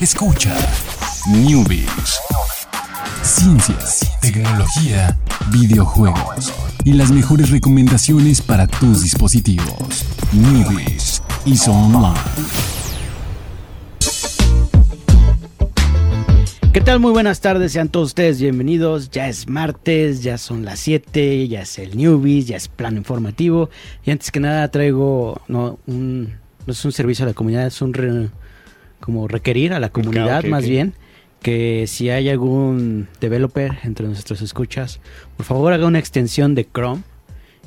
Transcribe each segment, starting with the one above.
Escucha Newbies. Ciencias, tecnología, videojuegos y las mejores recomendaciones para tus dispositivos. Newbies y Online. ¿Qué tal? Muy buenas tardes, sean todos ustedes bienvenidos. Ya es martes, ya son las 7, ya es el Newbies, ya es plano informativo. Y antes que nada traigo, no, no es un servicio a la comunidad, es un re- como requerir a la comunidad más bien que si hay algún developer entre nuestros escuchas, por favor haga una extensión de Chrome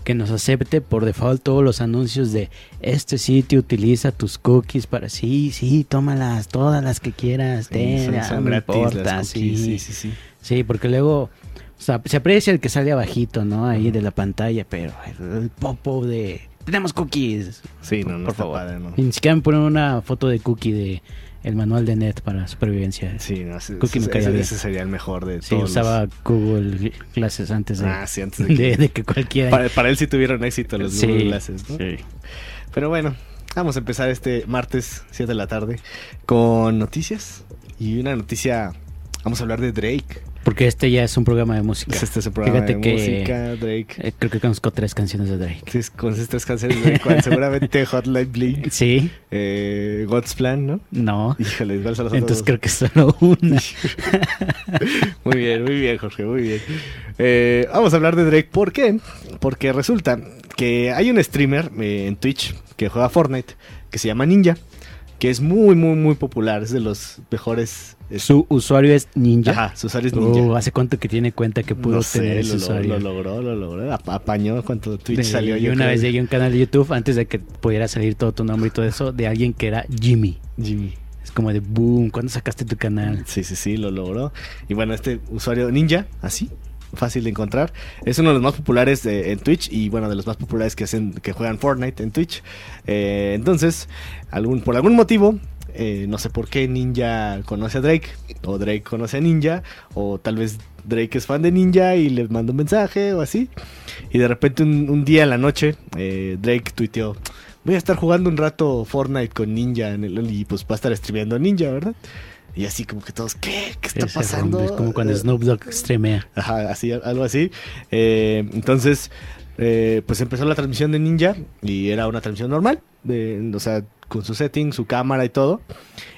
que nos acepte por default todos los anuncios de este sitio utiliza tus cookies para sí, sí, tómalas, todas las que quieras, ten, son, ah, son no gratis importa, las sí. cookies, sí, sí, sí. Sí, porque luego, o sea, se aprecia el que sale abajito, ¿no? Ahí de la pantalla, pero el popo de tenemos cookies. Sí, no, no por está favor. padre, ¿no? Ni siquiera me ponen una foto de cookie de el manual de net para supervivencia. Sí, no, ese, Cookie me ese- ese- ese sería el mejor de Sí, todos. los- usaba Google Clases antes de, Ah, sí, antes de de, que... de que cualquiera. Para, para él sí tuvieron éxito los Sí, Google Glasses, ¿no? sí. Pero bueno, vamos a empezar este martes 7 de la tarde con noticias. Y una noticia, vamos a hablar de Drake. Porque este ya es un programa de música. Este es el programa Fíjate de que- música, Drake. Eh, creo que conozco tres canciones de Drake. Sí, con esas tres canciones de Drake, seguramente Hotline Bling, Sí, eh, God's Plan, ¿no? no. Híjole, ¿cuáles son Entonces creo que solo una. Muy bien, muy bien, Jorge, muy bien. Eh, vamos a hablar de Drake. ¿Por qué? Porque resulta que hay un streamer en Twitch que juega Fortnite que se llama Ninja, que es muy, muy, muy popular. Es de los mejores. es- Su usuario es Ninja. Ajá, su usuario es Ninja. Uh, ¿Hace cuánto que tiene cuenta que pudo no sé, tener ese lo, usuario? lo logró, lo logró. Ap- Apañó cuando Twitch De- salió. yo una creo. vez llegué a un canal de YouTube antes de que pudiera salir todo tu nombre y todo eso de alguien que era Jimmy. Jimmy. Es como de boom, ¿cuándo sacaste tu canal? Sí, sí, sí, lo logró. Y bueno, este usuario Ninja, así, fácil de encontrar, es uno de los más populares en Twitch y bueno, de los más populares que hacen, que juegan Fortnite en Twitch. Eh, entonces, algún, por algún motivo, eh, no sé por qué Ninja conoce a Drake, o Drake conoce a Ninja, o tal vez Drake es fan de Ninja y le manda un mensaje o así. Y de repente un, un día en la noche, eh, Drake tuiteó. Voy a estar jugando un rato Fortnite con Ninja en el, y pues va a estar streameando Ninja, ¿verdad? Y así como que todos, ¿qué? ¿Qué está pasando? Es como cuando Eh, Snoop Dogg streamea. Ajá, así, algo así. Eh, entonces, eh, pues empezó la transmisión de Ninja y era una transmisión normal, de, o sea, con su setting, su cámara y todo.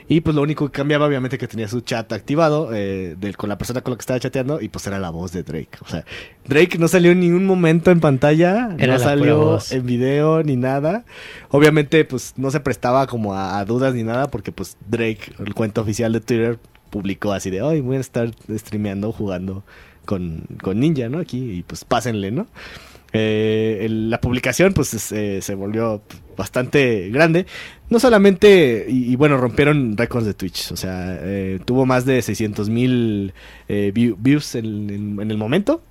Y pues lo único que cambiaba, obviamente, que tenía su chat activado eh, con la persona con la que estaba chateando y pues era la voz de Drake. O sea, Drake no salió en ningún momento en pantalla, Era no salió en video ni nada. Obviamente, pues no se prestaba como a, a dudas ni nada porque pues Drake, el cuento oficial de Twitter, publicó así de, hoy voy a estar streameando, jugando con, con Ninja, ¿no? Aquí, y pues pásenle, ¿no? Eh, la publicación pues es, eh, se volvió bastante grande. No solamente, y, bueno, rompieron récords de Twitch. O sea, eh, tuvo más de 600 mil view- views en, el momento.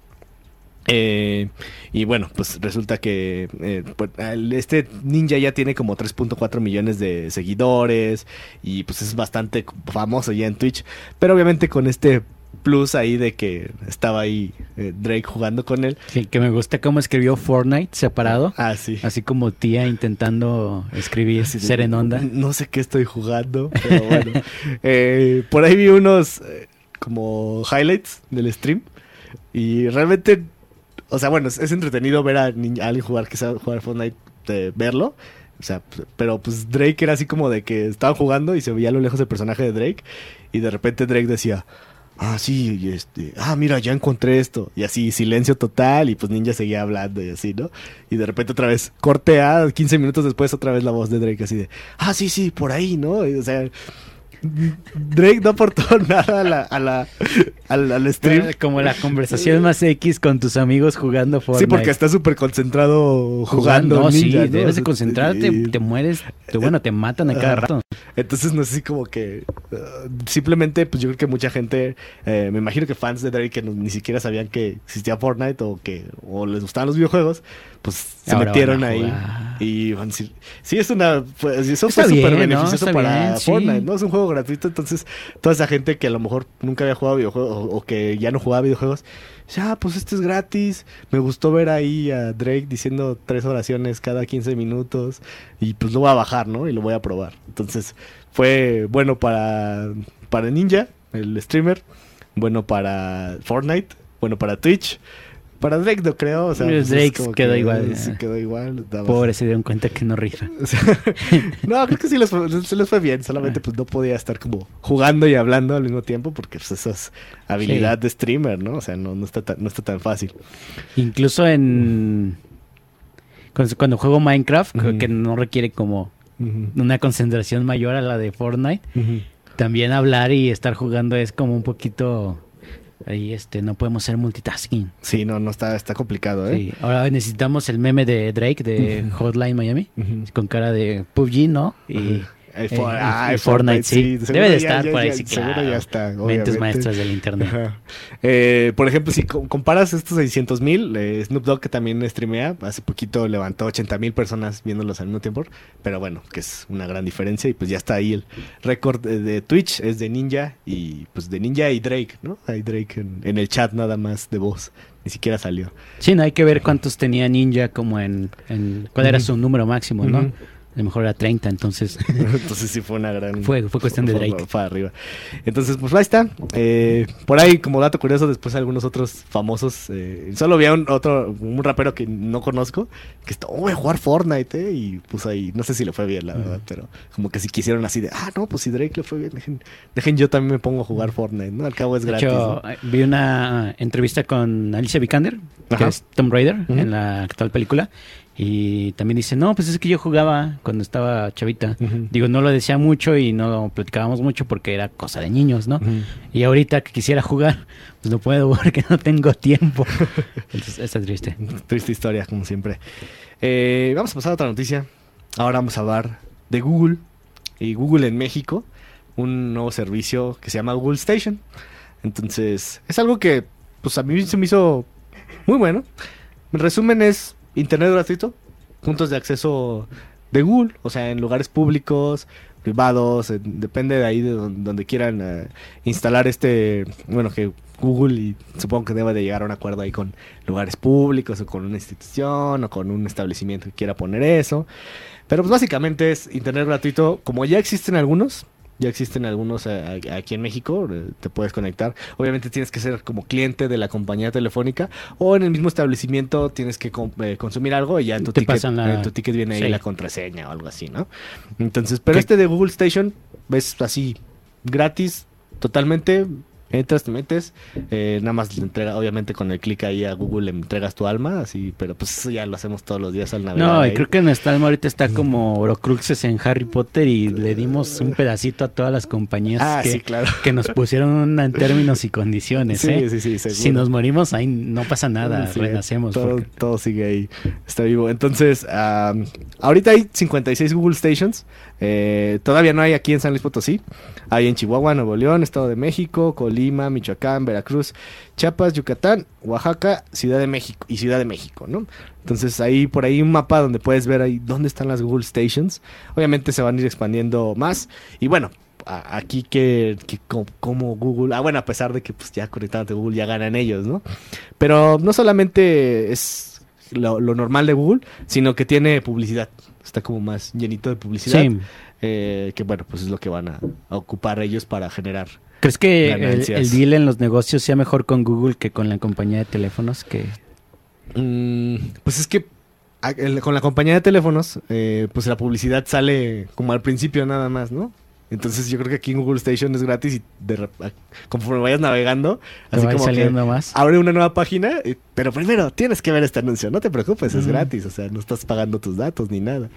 Y bueno, pues resulta que pues, este ninja ya tiene como 3.4 millones de seguidores y pues es bastante famoso ya en Twitch. Pero obviamente con este plus ahí de que estaba ahí eh, Drake jugando con él. Que, que me gusta cómo escribió Fortnite separado. Ah, sí. Así como tía intentando escribir ser en onda. No sé qué estoy jugando, pero bueno. Eh, por ahí vi unos eh, como highlights del stream. Y realmente, o sea, bueno, es, es entretenido ver a, a alguien jugar que sabe jugar Fortnite, verlo. O sea, pero pues Drake era así como de que estaban jugando y se veía a lo lejos el personaje de Drake. Y de repente Drake decía, ah, sí, y este, ah, mira, ya encontré esto. Y así, silencio total, y pues Ninja seguía hablando y así, ¿no? Y de repente otra vez, cortea, 15 minutos después, otra vez la voz de Drake así de, ah, sí, sí, por ahí, ¿no? O sea, Drake no aportó nada a la, a la, al, al stream. Como la conversación más X con tus amigos jugando Fortnite. Sí, porque está súper concentrado jugando. No, sí, debes de concentrarte, Y- te mueres, te, bueno, te matan a cada rato. Entonces no sé si como que uh, simplemente pues yo creo que mucha gente, eh, me imagino que fans de Drake que no- ni siquiera sabían que existía Fortnite o que o les gustaban los videojuegos, pues se Ahora metieron ahí y van a decir, sí es una, pues, eso Está fue bien, súper beneficioso para bien, sí. Fortnite, ¿no? Es un juego gratuito, entonces toda esa gente que a lo mejor nunca había jugado videojuegos o, o que ya no jugaba videojuegos, ya, pues este es gratis. Me gustó ver ahí a Drake diciendo tres oraciones cada 15 minutos. Y pues lo voy a bajar, ¿no? Y lo voy a probar. Entonces, fue bueno para, para Ninja, el streamer, bueno para Fortnite, bueno para Twitch. Para Drake no creo, o sea, Pues Drake quedó que, igual, sí, quedó igual. Pobre, se dieron cuenta que no rifa. O sea, no, creo que sí les fue, se les fue bien, solamente pues no podía estar como jugando y hablando al mismo tiempo porque pues eso es habilidad Sí. de streamer, ¿no? O sea, no, no, está tan, no está tan fácil. Incluso en... Cuando, cuando juego Minecraft, creo que no requiere como una concentración mayor a la de Fortnite. También hablar y estar jugando es como un poquito... Ahí este, no podemos hacer multitasking. Sí, no, no está, está complicado, ¿eh? Sí. Ahora necesitamos el meme de Drake de Hotline Miami. Con cara de PUBG, ¿no? Y... El Eh, For- y- ah, y el Fortnite, sí. seguro Debe de estar ya- por ahí, sí, Seguro claro. ya está. Mentes maestras del internet. Eh, por ejemplo, si co- comparas estos 600 mil, eh, Snoop Dogg que también streamea, hace poquito levantó 80 mil personas viéndolos al mismo tiempo, pero bueno, que es una gran diferencia y pues ya está ahí el récord de, Twitch, es de Ninja y pues de Ninja y Drake, ¿no? Hay Drake en, en el chat nada más de voz, ni siquiera salió. Sí, no hay que ver cuántos tenía Ninja como en... en- ¿Cuál era su número máximo, no? A lo mejor era 30, entonces... Entonces sí fue una gran... Fue- fue cuestión de fue- Drake. Para arriba. Entonces, pues ahí está. Eh, por ahí, como dato curioso, después algunos otros famosos. eh, solo vi a un otro, un rapero que no conozco, que está, oh, voy a jugar Fortnite, eh, y puso ahí, no sé si le fue bien, la verdad, pero como que si quisieron así de, ah, no, pues si Drake le fue bien, dejen, dejen yo también me pongo a jugar Fortnite, ¿no? Al cabo es De gratis. hecho, ¿no? vi una entrevista con Alicia Vikander, que Ajá. es Tomb Raider, Ujú. en la actual película. Y también dice, no, pues es que yo jugaba cuando estaba chavita. Digo, no lo decía mucho y no lo platicábamos mucho porque era cosa de niños, ¿no? Y ahorita que quisiera jugar, pues no puedo porque no tengo tiempo. Entonces, está triste. Triste historia, como siempre. Eh, vamos a pasar a otra noticia. Ahora vamos a hablar de Google y Google en México, un nuevo servicio que se llama Google Station. Entonces, es algo que pues a mí se me hizo muy bueno. En resumen es internet gratuito, puntos de acceso de Google, o sea, en lugares públicos, privados, en- depende de ahí de don- donde, quieran eh, instalar este, bueno, que Google y supongo que debe de llegar a un acuerdo ahí con lugares públicos o con una institución o con un establecimiento que quiera poner eso. Pero pues básicamente es internet gratuito, como ya existen algunos, ya existen algunos eh, aquí en México, eh, te puedes conectar. Obviamente tienes que ser como cliente de la compañía telefónica o en el mismo establecimiento tienes que eh, consumir algo y ya en tu, Te ticket, pasan la- en tu ticket viene ahí la contraseña o algo así, ¿no? Entonces, pero ¿Qué? este de Google Station es así, gratis, totalmente. Entras, te metes, eh, nada más le entrega, obviamente con el clic ahí a Google le entregas tu alma, así, pero pues eso ya lo hacemos todos los días al navegar. No, y creo que nuestra alma ahorita está como Horocruxes en Harry Potter y le dimos un pedacito a todas las compañías Ah, que, sí, claro. que nos pusieron en términos y condiciones. Sí, ¿eh? sí, sí, seguro. si nos morimos, ahí no pasa nada, Sí, renacemos. Todo, porque- todo sigue ahí, está vivo. Entonces, am, ahorita hay 56 Google Stations. eh, todavía no hay aquí en San Luis Potosí. Hay en Chihuahua, Nuevo León, Estado de México, Colima, Michoacán, Veracruz, Chiapas, Yucatán, Oaxaca, Ciudad de México y Ciudad de México, ¿no? Entonces ahí por ahí un mapa donde puedes ver ahí dónde están las Google Stations. Obviamente se van a ir expandiendo más. Y bueno, aquí que, que co- como Google, ah bueno, a pesar de que pues ya conectándote a Google ya ganan ellos, ¿no? Pero no solamente es lo, lo normal de Google, sino que tiene publicidad. Está como más llenito de publicidad. Sí. eh, que bueno, pues es lo que van a, a ocupar ellos para generar. ¿Crees que el, deal en los negocios sea mejor con Google que con la compañía de teléfonos? Que Mm, pues es que con la compañía de teléfonos, eh, pues la publicidad sale como al principio nada más, ¿no? Entonces yo creo que aquí en Google Station es gratis y de conforme vayas navegando, te así como que saliendo más. abre una nueva página, eh, pero primero tienes que ver este anuncio, no te preocupes, es gratis, o sea, no estás pagando tus datos ni nada.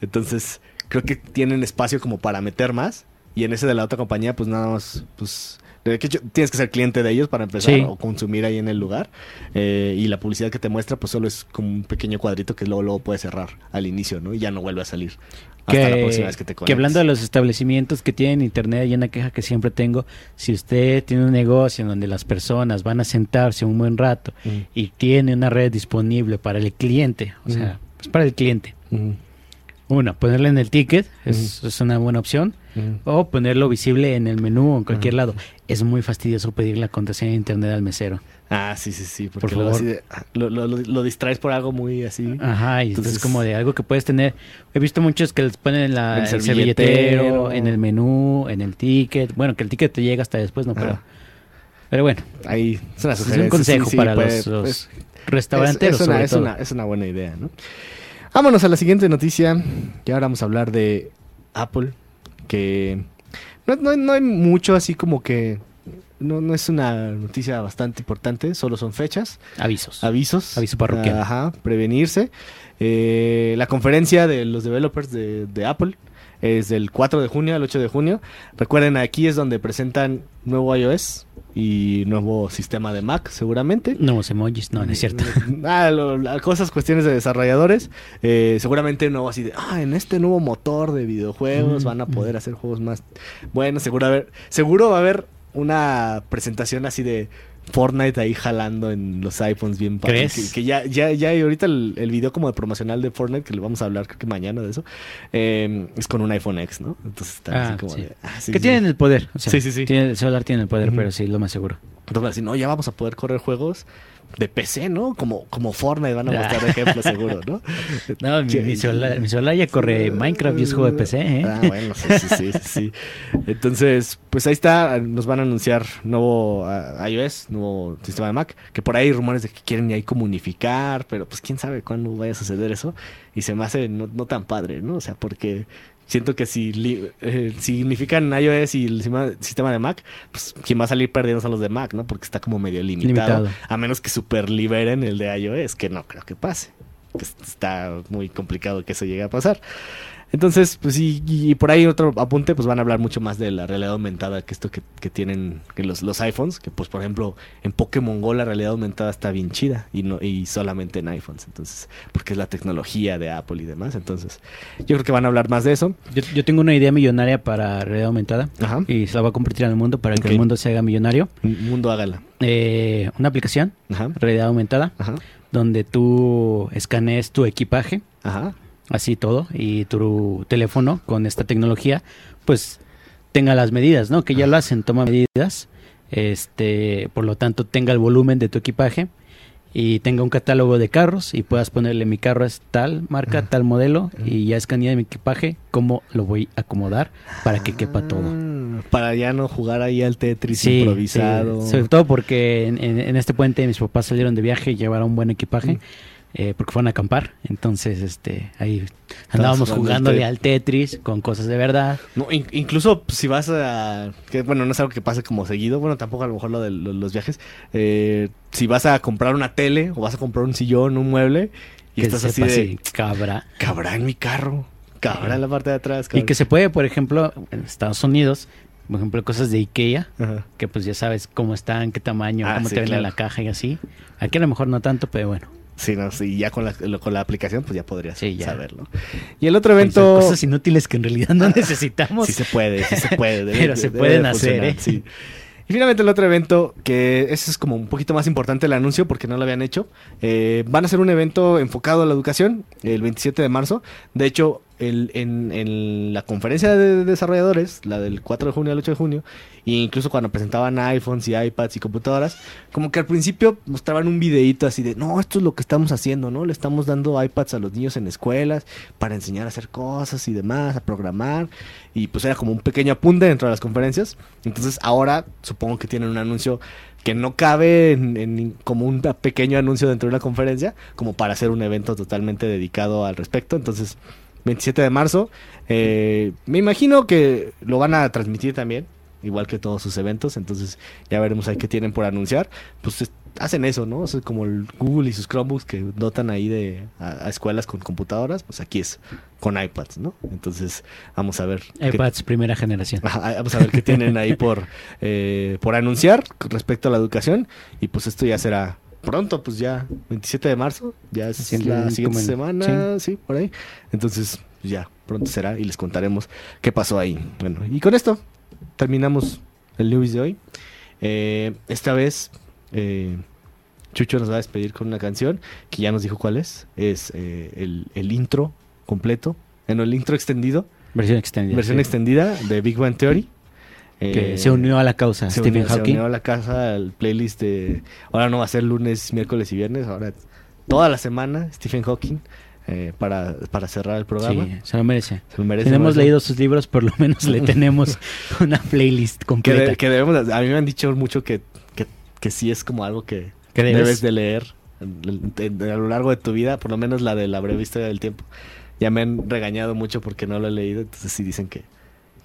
Entonces, creo que tienen espacio como para meter más y en ese de la otra compañía pues nada más pues de que hecho, tienes que ser cliente de ellos para empezar Sí. o consumir ahí en el lugar eh, y la publicidad que te muestra pues solo es como un pequeño cuadrito que luego luego puedes cerrar al inicio, ¿no? Y ya no vuelve a salir hasta la próxima vez que te conectes. que hablando de los establecimientos que tienen internet, hay una queja que siempre tengo. Si usted tiene un negocio en donde las personas van a sentarse un buen rato y tiene una red disponible para el cliente, o sea, Ujú. pues para el cliente. ujú. Uno, ponerle en el ticket es, es una buena opción. o ponerlo visible en el menú o en cualquier lado. Es muy fastidioso pedir la contraseña de internet al mesero. Ah, sí, sí, sí. Porque Por luego favor. de- ah, lo, lo- lo- lo distraes por algo muy así. Ajá, y Entonces- entonces como de algo que puedes tener. He visto muchos que les ponen en la, El el servilletero. servilletero, en el menú, en el ticket. Bueno, que el ticket te llega hasta después, ¿no? Pero, pero bueno, Ahí es una es un consejo sí, sí, para puede- los, los pues, restauranteros, es, es una, sobre es todo. una- es una buena idea, ¿no? Vámonos a la siguiente noticia. Y ahora vamos a hablar de Apple. Que no, no- no hay mucho así como que... No, no es una noticia bastante importante, solo son fechas, Avisos. avisos. Aviso parroquial. Ajá, prevenirse. Eh, la conferencia de los developers de, de Apple es del 4 de junio al 8 de junio. Recuerden, aquí es donde presentan nuevo iOS y nuevo sistema de Mac, seguramente. Nuevos emojis, no, no es cierto. Ah, lo- cosas, cuestiones de desarrolladores. Eh, seguramente nuevo así de, ah, en este nuevo motor de videojuegos Mm, van a poder hacer juegos más buenos. Seguro, a ver, seguro va a haber una presentación así de Fortnite ahí jalando en los iPhones bien padre. ¿Crees? Que, que ya, ya, ya hay ahorita el, el video como de promocional de Fortnite, que le vamos a hablar creo que mañana de eso, eh, es con un iPhone X, ¿no? Entonces está Ah, así como sí. de... ah, sí, que sí. tienen el poder. o sea, Sí, sí, sí. tiene- el celular tiene el poder, pero sí, lo más seguro. Entonces decir, no, ya vamos a poder correr juegos de PC, ¿no? Como, como Fortnite van a mostrar ejemplos seguro, ¿no? No, mi, mi celular, mi celular ya corre Minecraft y es juego de PC, ¿eh? Ah, bueno, sí, sí, sí, sí. Entonces, pues ahí está, nos van a anunciar nuevo ah, iOS, nuevo sistema de Mac, que por ahí hay rumores de que quieren ahí como unificar, pero pues quién sabe cuándo vaya a suceder eso, y se me hace no, no tan padre, ¿no? O sea, porque siento que si, li- eh, si unifican iOS y el sistema, sistema de Mac, pues quien va a salir perdiendo son los de Mac, ¿no? Porque está como medio limitado, Limitado. a menos que super liberen el de iOS, que no creo que pase. que está muy complicado que eso llegue a pasar. Entonces, pues sí, y por ahí otro apunte, pues van a hablar mucho más de la realidad aumentada, que esto que, que tienen que los, los iPhones, que pues por ejemplo en Pokémon Go la realidad aumentada está bien chida y no y solamente en iPhones, entonces, porque es la tecnología de Apple y demás, entonces yo creo que van a hablar más de eso. Yo, yo tengo una idea millonaria para realidad aumentada Ajá. y se la voy a compartir al mundo para que el mundo se haga millonario. Mundo hágala. Eh, una aplicación, Ajá. realidad aumentada, Ajá. donde tú escanees tu equipaje, Ajá. Así todo, y tu teléfono con esta tecnología, pues tenga las medidas, ¿no? Que ya lo hacen, toma medidas, este, por lo tanto tenga el volumen de tu equipaje y tenga un catálogo de carros y puedas ponerle mi carro es tal marca, tal modelo y ya escaneé mi equipaje, cómo lo voy a acomodar para que quepa todo. Ah, Para ya no jugar ahí al Tetris Sí, improvisado. sí, sobre todo porque en, en- en este puente mis papás salieron de viaje y llevaron un buen equipaje. Mm. Eh, porque fueron a acampar, entonces este ahí andábamos jugándole al Tetris con cosas de verdad. No, in- incluso si vas a... Que, bueno, no es algo que pase como seguido. Bueno, tampoco a lo mejor lo de lo- los viajes. Eh, si vas a comprar una tele o vas a comprar un sillón, un mueble, y que estás así de... cabra. Cabrá en mi carro. Cabrá en la parte de atrás. Y que se puede, por ejemplo, en Estados Unidos, por ejemplo, cosas de Ikea, Ajá. que pues ya sabes cómo están, qué tamaño, Ah, cómo sí, te ven en la caja y así. Aquí a lo mejor no tanto, pero bueno. Sí, no, sí, ya con la, con la aplicación pues ya podrías Sí, ya. saberlo. Y el otro evento... cosas inútiles que en realidad no necesitamos. Sí se puede, sí se puede. debe- Pero se debe pueden de hacer, ¿eh? sí. Y finalmente el otro evento, que ese es como un poquito más importante el anuncio porque no lo habían hecho. eh, van a hacer un evento enfocado a la educación el 27 de marzo. De hecho, el- en, en la conferencia de desarrolladores, la del 4 de junio al 8 de junio, e incluso cuando presentaban iPhones y iPads y computadoras, como que al principio mostraban un videíto así de, no, esto es lo que estamos haciendo, ¿no? Le estamos dando iPads a los niños en escuelas para enseñar a hacer cosas y demás, a programar. Y pues era como un pequeño apunte dentro de las conferencias. Entonces ahora supongo que tienen un anuncio que no cabe en, en- como un pequeño anuncio dentro de una conferencia, como para hacer un evento totalmente dedicado al respecto. Entonces, 27 de marzo, eh, me imagino que lo van a transmitir también, igual que todos sus eventos. Entonces, ya veremos ahí qué tienen por anunciar. Pues es- hacen eso, ¿no? O sea, como el Google y sus Chromebooks que dotan ahí de a, a escuelas con computadoras, pues aquí es con iPads, ¿no? Entonces, vamos a ver. qué- iPads primera generación. Vamos a ver qué tienen ahí por, eh, por anunciar respecto a la educación. Y pues esto ya será pronto, pues ya 27 de marzo, ya es Sí, la siguiente en- semana, sí. por ahí. Entonces, ya pronto será y les contaremos qué pasó ahí. Bueno, y con esto terminamos el news de hoy. Eh, esta vez eh, Chucho nos va a despedir con una canción que ya nos dijo cuál es. Es eh, el, el intro completo, bueno, el intro extendido Versión extendida. versión sí. extendida de Big Bang Theory. Que Eh, se unió a la causa se Stephen unió, se Hawking. unió a la casa al playlist de... Ahora no va a ser lunes, miércoles y viernes, ahora toda la semana Stephen Hawking eh, para, para cerrar el programa. Sí, se lo merece. Se lo merece. Si no hemos merece. leído sus libros, por lo menos le tenemos una playlist Que, completa. de- que debemos, a mí me han dicho mucho que, que, que sí es como algo que Que debes. debes de leer a lo largo de tu vida, por lo menos la de la breve historia del tiempo. Ya me han regañado mucho porque no lo he leído, entonces sí dicen que,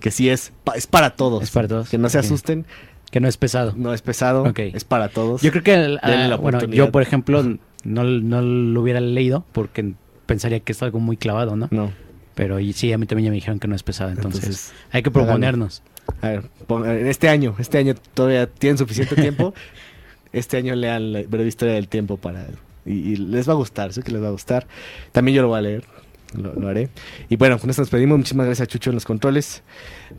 que sí es, es para todos. Es para todos. Que no se asusten, Que no es pesado. no es pesado, es para todos. Yo creo que, el- ah, la bueno, yo por ejemplo no, no lo hubiera leído porque pensaría que es algo muy clavado, ¿no? No, Pero y sí, a mí también ya me dijeron que no es pesado, entonces, entonces, hay que proponernos. a ver, en este año, este año todavía tienen suficiente tiempo. este año lean la breve historia del tiempo para y, y les va a gustar, sé que les va a gustar. También yo lo voy a leer, lo, lo haré. Y bueno, con esto nos pedimos. Muchísimas gracias a Chucho en los controles.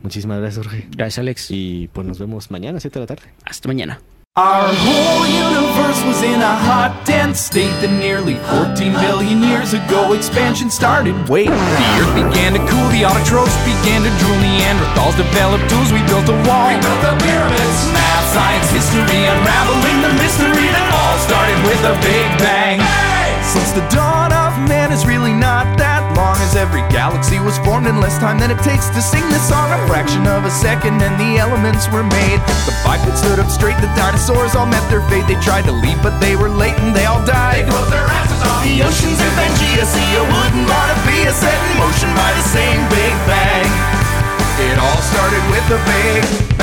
Muchísimas gracias, Jorge. Gracias, Alex. Y pues nos vemos mañana a 7 de la tarde. Hasta mañana. Our whole universe was in a hot, dense state that nearly 14 billion years ago expansion started. Wait, the earth began to cool, the autotrophs began to drool, Neanderthals developed tools, we built a wall. We built the pyramids. Math, science, history, unraveling the mystery that all started with a big bang. Since the dawn of man is really not that every galaxy was formed in less time than it takes to sing this song. A fraction of a second, and the elements were made. The bipeds stood up straight, the dinosaurs all met their fate. They tried to leave, but they were late and they all died. They closed their asses off. The oceans in Pangea, see a wooden monopia set in motion by the same Big Bang. It all started with a Big Bang.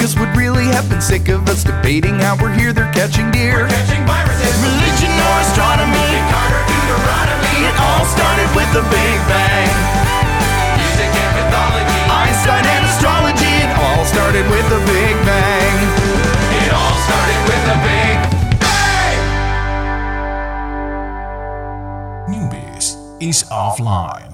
Australopithecus would really have been sick of us debating how we're here, they're catching deer. Religion or astronomy, Carter, Deuteronomy, it all started with the Big Bang. Music and mythology, Einstein and astrology, it all started with the Big Bang. It all started with the Big Bang. Newbies is offline.